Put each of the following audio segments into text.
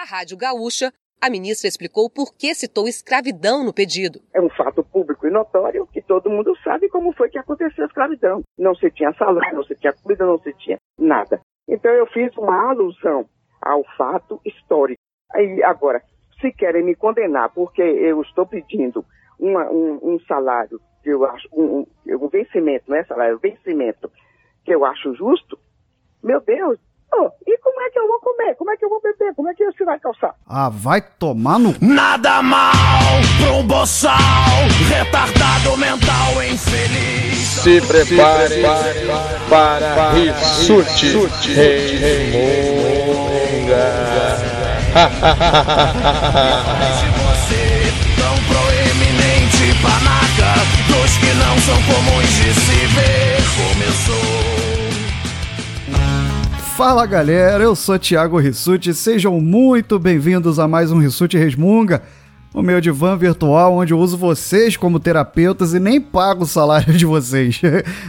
À Rádio Gaúcha, a ministra explicou por que citou escravidão no pedido. É um fato público e notório que todo mundo sabe como foi que aconteceu a escravidão. Não se tinha salário, não se tinha comida, não se tinha nada. Então eu fiz uma alusão ao fato histórico. Aí, agora, se querem me condenar porque eu estou pedindo uma, um, um, salário que eu acho, um, um, vencimento, não é salário, vencimento que eu acho justo, meu Deus, Oh, e como é que eu vou comer? Como é que eu vou beber? Como é que você vai calçar? Ah, vai tomar no. Nada mal pra um boçal, retardado mental infeliz. Se prepare, para, para, para Rissuti Reimonga. você, tão proeminente panaca, dos que não são comuns de se ver, começou. Fala galera, eu sou Thiago Rissuti, sejam muito bem-vindos a mais um Rissuti Resmunga, o meu divã virtual onde eu uso vocês como terapeutas e nem pago o salário de vocês.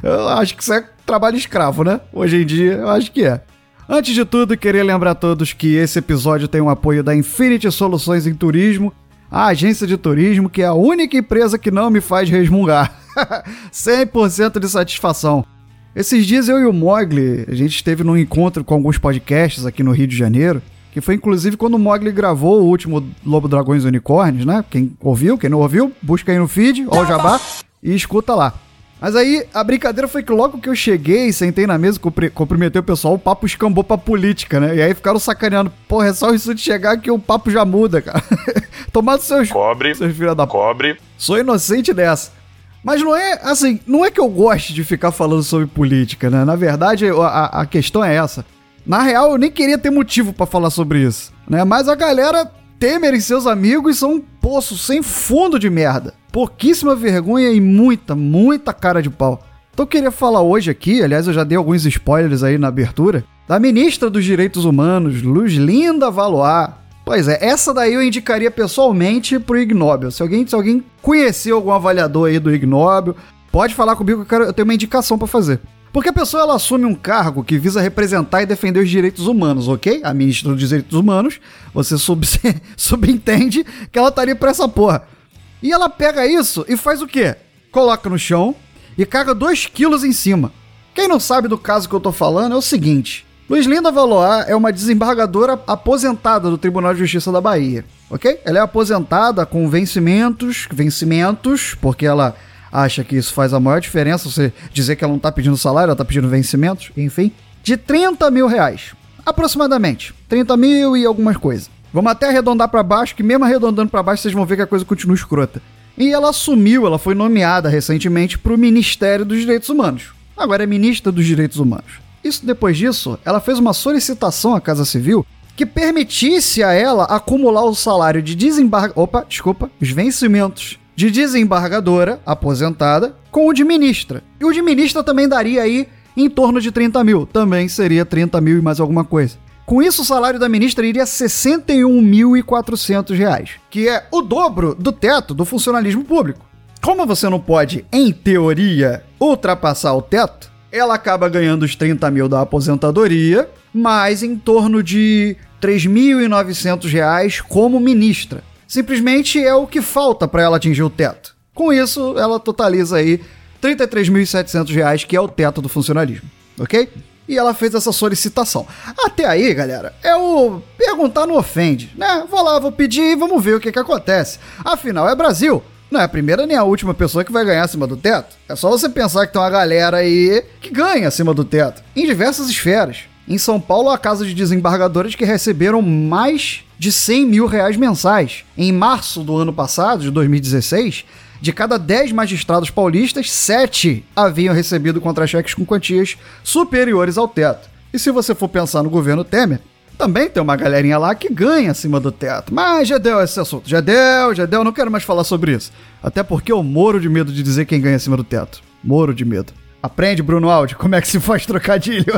Eu acho que isso é trabalho escravo, né? Hoje em dia, eu acho que é. Antes de tudo, queria lembrar a todos que esse episódio tem um apoio da Infinity Soluções em Turismo, a agência de turismo que é a única empresa que não me faz resmungar. 100% de satisfação. Esses dias eu e o Mogli, a gente esteve num encontro com alguns podcasts aqui no Rio de Janeiro, que foi inclusive quando o Mogli gravou o último Lobo Dragões e Unicórnios, né? Quem ouviu, quem não ouviu, busca aí no feed, ó o jabá, e escuta lá. Mas aí, a brincadeira foi que logo que eu cheguei, sentei na mesa, cumprimentei o pessoal, o papo escambou pra política, né? E aí ficaram sacaneando. Porra, é só isso de chegar que o papo já muda, cara. Tomado seus... Cobre, seus filhos da... cobre. Sou inocente dessa. Mas não é, assim, não é que eu goste de ficar falando sobre política, né? Na verdade, a, a questão é essa. Na real, eu nem queria ter motivo para falar sobre isso, né? Mas a galera, Temer e seus amigos são um poço sem fundo de merda. Pouquíssima vergonha e muita, muita cara de pau. Então eu queria falar hoje aqui, aliás, eu já dei alguns spoilers aí na abertura, da ministra dos Direitos Humanos, Luz Linda Valois, Pois é, essa daí eu indicaria pessoalmente pro Ignóbil. Se alguém, se alguém conhecer algum avaliador aí do Ignóbil, pode falar comigo que eu, quero, eu tenho uma indicação para fazer. Porque a pessoa ela assume um cargo que visa representar e defender os direitos humanos, ok? A ministra dos Direitos Humanos, você sub subentende que ela estaria pra essa porra. E ela pega isso e faz o quê? Coloca no chão e caga 2 quilos em cima. Quem não sabe do caso que eu tô falando é o seguinte: Luiz Linda Valois é uma desembargadora aposentada do Tribunal de Justiça da Bahia, ok? Ela é aposentada com vencimentos, vencimentos, porque ela acha que isso faz a maior diferença, você dizer que ela não tá pedindo salário, ela tá pedindo vencimentos, enfim, de 30 mil reais, aproximadamente, 30 mil e algumas coisas. Vamos até arredondar para baixo, que mesmo arredondando para baixo vocês vão ver que a coisa continua escrota. E ela assumiu, ela foi nomeada recentemente para o Ministério dos Direitos Humanos. Agora é ministra dos Direitos Humanos. Isso depois disso, ela fez uma solicitação à Casa Civil que permitisse a ela acumular o salário de desembargadora. Opa, desculpa, os vencimentos de desembargadora aposentada com o de ministra. E o de ministra também daria aí em torno de 30 mil. Também seria 30 mil e mais alguma coisa. Com isso, o salário da ministra iria a 61.400 reais, que é o dobro do teto do funcionalismo público. Como você não pode, em teoria, ultrapassar o teto, ela acaba ganhando os 30 mil da aposentadoria, mais em torno de 3.900 reais como ministra. Simplesmente é o que falta para ela atingir o teto. Com isso, ela totaliza aí 33.700 reais, que é o teto do funcionalismo, ok? E ela fez essa solicitação. Até aí, galera, é o perguntar não ofende, né? Vou lá, vou pedir e vamos ver o que, que acontece. Afinal, é Brasil. Não é a primeira nem a última pessoa que vai ganhar acima do teto. É só você pensar que tem uma galera aí que ganha acima do teto, em diversas esferas. Em São Paulo, há casos de desembargadores que receberam mais de 100 mil reais mensais. Em março do ano passado, de 2016, de cada 10 magistrados paulistas, 7 haviam recebido contra-cheques com quantias superiores ao teto. E se você for pensar no governo Temer, também tem uma galerinha lá que ganha acima do teto. Mas já deu esse assunto. Já deu, já deu. Não quero mais falar sobre isso. Até porque eu moro de medo de dizer quem ganha acima do teto. Moro de medo. Aprende, Bruno Aldi, como é que se faz trocadilho.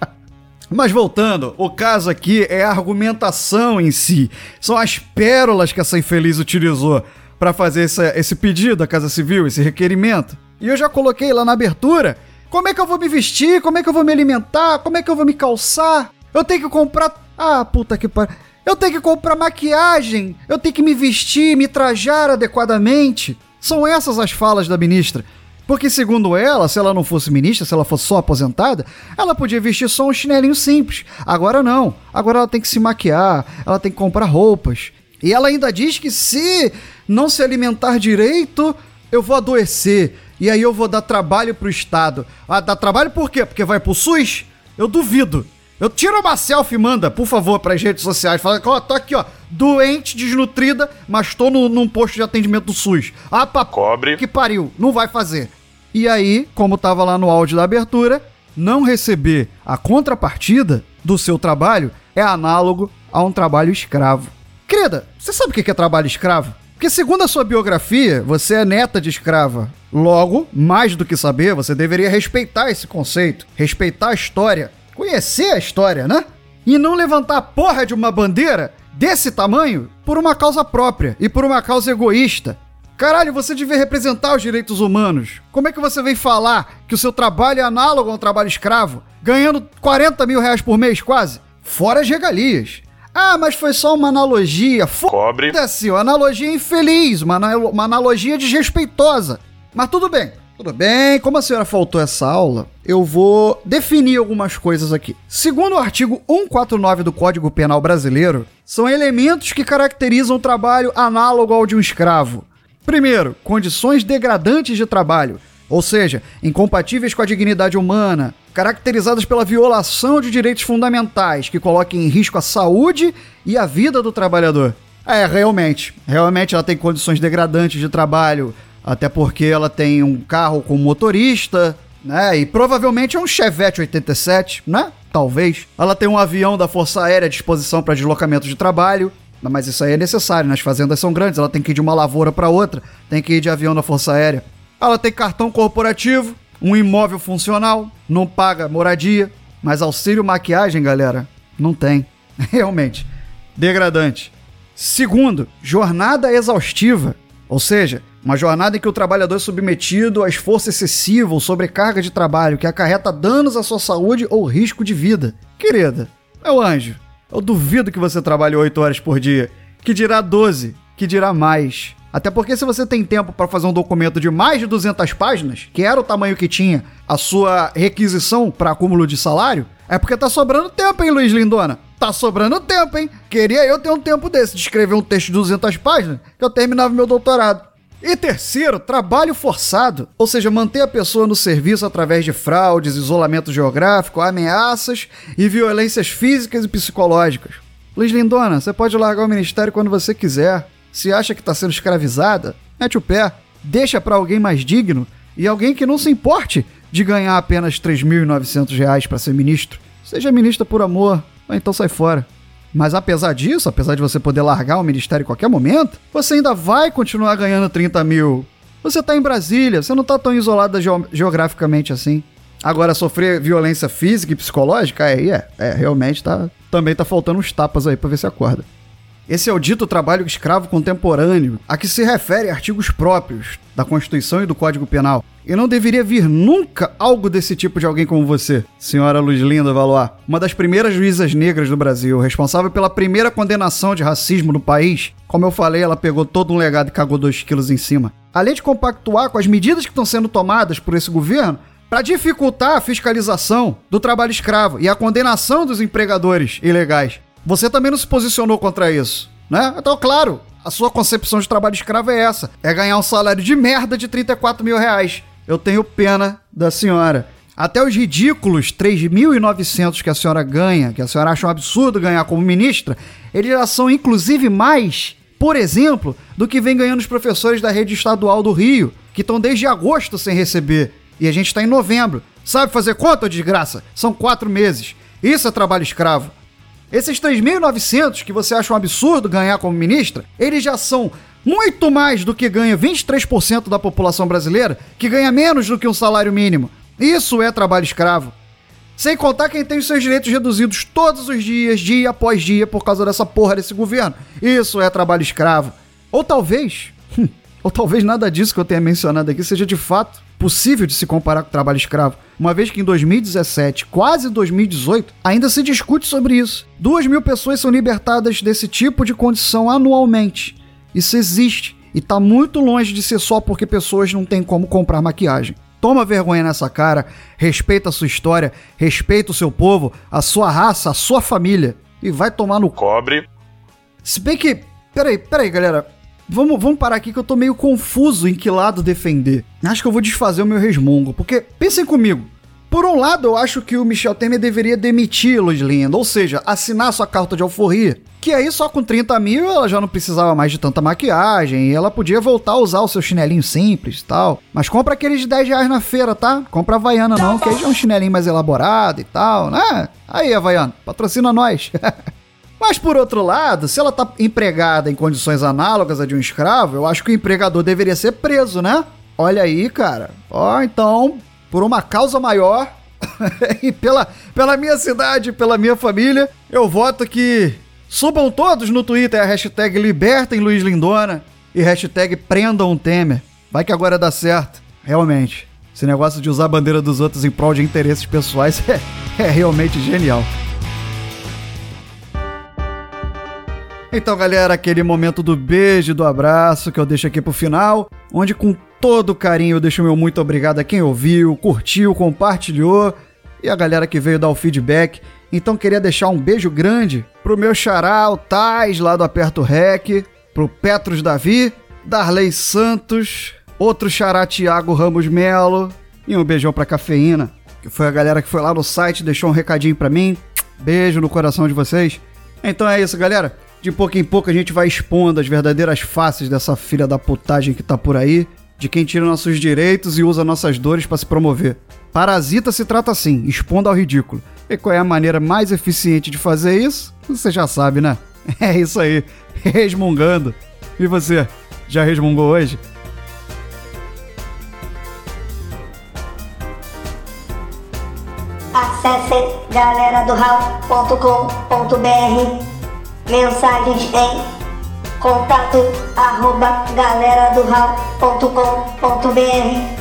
Mas voltando, o caso aqui é a argumentação em si. São as pérolas que essa infeliz utilizou para fazer esse, pedido à Casa Civil, esse requerimento. E eu já coloquei lá na abertura. Como é que eu vou me vestir? Como é que eu vou me alimentar? Como é que eu vou me calçar? Eu tenho que comprar. Ah, puta que pariu. Eu tenho que comprar maquiagem, eu tenho que me vestir, me trajar adequadamente. São essas as falas da ministra. Porque, segundo ela, se ela não fosse ministra, se ela fosse só aposentada, ela podia vestir só um chinelinho simples. Agora não. Agora ela tem que se maquiar, ela tem que comprar roupas. E ela ainda diz que se não se alimentar direito, eu vou adoecer. E aí eu vou dar trabalho pro Estado. Ah, dar trabalho por quê? Porque vai pro SUS? Eu duvido. Eu tiro uma selfie e manda, por favor, pras redes sociais. Fala ó, tô aqui, ó, doente, desnutrida, mas tô no, num posto de atendimento do SUS. Ah, papo. Cobre. Que pariu, não vai fazer. E aí, como tava lá no áudio da abertura, não receber a contrapartida do seu trabalho é análogo a um trabalho escravo. Querida, você sabe o que é trabalho escravo? Porque, segundo a sua biografia, você é neta de escrava. Logo, mais do que saber, você deveria respeitar esse conceito, respeitar a história, conhecer a história, né? E não levantar a porra de uma bandeira desse tamanho por uma causa própria e por uma causa egoísta. Caralho, você devia representar os direitos humanos. Como é que você vem falar que o seu trabalho é análogo a um trabalho escravo, ganhando 40 mil reais por mês quase? Fora as regalias. Ah, mas foi só uma analogia. Cobre. Foda-se, uma analogia infeliz, uma, uma analogia desrespeitosa. Mas tudo bem, tudo bem. Como a senhora faltou essa aula, eu vou definir algumas coisas aqui. Segundo o artigo 149 do Código Penal Brasileiro, são elementos que caracterizam o trabalho análogo ao de um escravo. Primeiro, condições degradantes de trabalho, ou seja, incompatíveis com a dignidade humana, caracterizadas pela violação de direitos fundamentais que coloquem em risco a saúde e a vida do trabalhador. É, realmente. Realmente ela tem condições degradantes de trabalho, até porque ela tem um carro com motorista, né? E provavelmente é um Chevette 87, né? Talvez. Ela tem um avião da Força Aérea à disposição para deslocamento de trabalho. Mas isso aí é necessário, né? As fazendas são grandes, ela tem que ir de uma lavoura para outra, tem que ir de avião da Força Aérea. Ela tem cartão corporativo, um imóvel funcional, não paga moradia, mas auxílio maquiagem, galera, não tem. Realmente. Degradante. Segundo, jornada exaustiva. Ou seja, uma jornada em que o trabalhador é submetido a esforço excessivo ou sobrecarga de trabalho que acarreta danos à sua saúde ou risco de vida. Querida, meu anjo, eu duvido que você trabalhe 8 horas por dia. Que dirá 12, que dirá mais. Até porque se você tem tempo para fazer um documento de mais de 200 páginas, que era o tamanho que tinha a sua requisição para acúmulo de salário, é porque tá sobrando tempo, hein, Luiz Lindona? Tá sobrando tempo, hein? Queria eu ter um tempo desse de escrever um texto de 200 páginas que eu terminava meu doutorado. E terceiro, trabalho forçado, ou seja, manter a pessoa no serviço através de fraudes, isolamento geográfico, ameaças e violências físicas e psicológicas. Luiz Lindona, você pode largar o ministério quando você quiser. Se acha que está sendo escravizada, mete o pé, deixa para alguém mais digno e alguém que não se importe de ganhar apenas 3.900 reais para ser ministro. Seja ministra por amor, ou então sai fora. Mas apesar disso, apesar de você poder largar o ministério em qualquer momento, você ainda vai continuar ganhando 30 mil. Você tá em Brasília, você não tá tão isolada geo- geograficamente assim. Agora, sofrer violência física e psicológica, aí é, é, realmente tá. Também tá faltando uns tapas aí pra ver se acorda. Esse é o dito trabalho escravo contemporâneo, a que se refere artigos próprios da Constituição e do Código Penal. E não deveria vir nunca algo desse tipo de alguém como você, senhora Luz Linda Valois, uma das primeiras juízas negras do Brasil, responsável pela primeira condenação de racismo no país. Como eu falei, ela pegou todo um legado e cagou dois quilos em cima. Além de compactuar com as medidas que estão sendo tomadas por esse governo para dificultar a fiscalização do trabalho escravo e a condenação dos empregadores ilegais. Você também não se posicionou contra isso, né? Então, claro, a sua concepção de trabalho escravo é essa: é ganhar um salário de merda de 34 mil reais. Eu tenho pena da senhora. Até os ridículos 3.900 que a senhora ganha, que a senhora acha um absurdo ganhar como ministra, eles já são inclusive mais, por exemplo, do que vem ganhando os professores da rede estadual do Rio, que estão desde agosto sem receber. E a gente está em novembro. Sabe fazer conta, desgraça? São quatro meses. Isso é trabalho escravo. Esses 3.900 que você acha um absurdo ganhar como ministra, eles já são muito mais do que ganha 23% da população brasileira, que ganha menos do que um salário mínimo. Isso é trabalho escravo. Sem contar quem tem os seus direitos reduzidos todos os dias, dia após dia, por causa dessa porra desse governo. Isso é trabalho escravo. Ou talvez, hum, ou talvez nada disso que eu tenha mencionado aqui seja de fato possível de se comparar com o trabalho escravo, uma vez que em 2017, quase 2018, ainda se discute sobre isso. Duas mil pessoas são libertadas desse tipo de condição anualmente. Isso existe e está muito longe de ser só porque pessoas não têm como comprar maquiagem. Toma vergonha nessa cara, respeita a sua história, respeita o seu povo, a sua raça, a sua família e vai tomar no Cobre. se bem que. Peraí, peraí, galera. Vamos, vamos parar aqui que eu tô meio confuso em que lado defender. Acho que eu vou desfazer o meu resmungo, porque pensem comigo. Por um lado, eu acho que o Michel Temer deveria demitir Lois Linda, ou seja, assinar sua carta de alforria. Que aí só com 30 mil ela já não precisava mais de tanta maquiagem e ela podia voltar a usar o seu chinelinho simples e tal. Mas compra aqueles de 10 reais na feira, tá? Compra a Havaiana não, que aí já é um chinelinho mais elaborado e tal, né? Aí, Havaiana, patrocina nós. Mas por outro lado, se ela tá empregada em condições análogas a de um escravo, eu acho que o empregador deveria ser preso, né? Olha aí, cara. Ó, então, por uma causa maior e pela, pela minha cidade, pela minha família, eu voto que subam todos no Twitter a hashtag Libertem Luiz Lindona e hashtag Prendam Temer. Vai que agora dá certo. Realmente, esse negócio de usar a bandeira dos outros em prol de interesses pessoais é, é realmente genial. Então, galera, aquele momento do beijo e do abraço que eu deixo aqui pro final, onde com todo carinho eu deixo meu muito obrigado a quem ouviu, curtiu, compartilhou e a galera que veio dar o feedback. Então, queria deixar um beijo grande pro meu xará, o Tais, lá do Aperto Rec, pro Petros Davi, Darley Santos, outro xará Thiago Ramos Melo e um beijão pra Cafeína, que foi a galera que foi lá no site, deixou um recadinho pra mim. Beijo no coração de vocês. Então é isso, galera. De pouco em pouco a gente vai expondo as verdadeiras faces dessa filha da putagem que tá por aí, de quem tira nossos direitos e usa nossas dores pra se promover. Parasita se trata assim, expondo ao ridículo. E qual é a maneira mais eficiente de fazer isso? Você já sabe, né? É isso aí, resmungando. E você, já resmungou hoje? Acesse galeradoral.com.br Mensagens em contato arroba galeradoral.com.br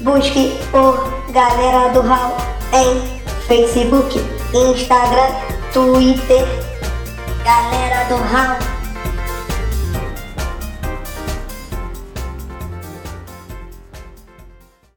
Busque por Galera do Hall em Facebook, Instagram, Twitter. Galera do Hall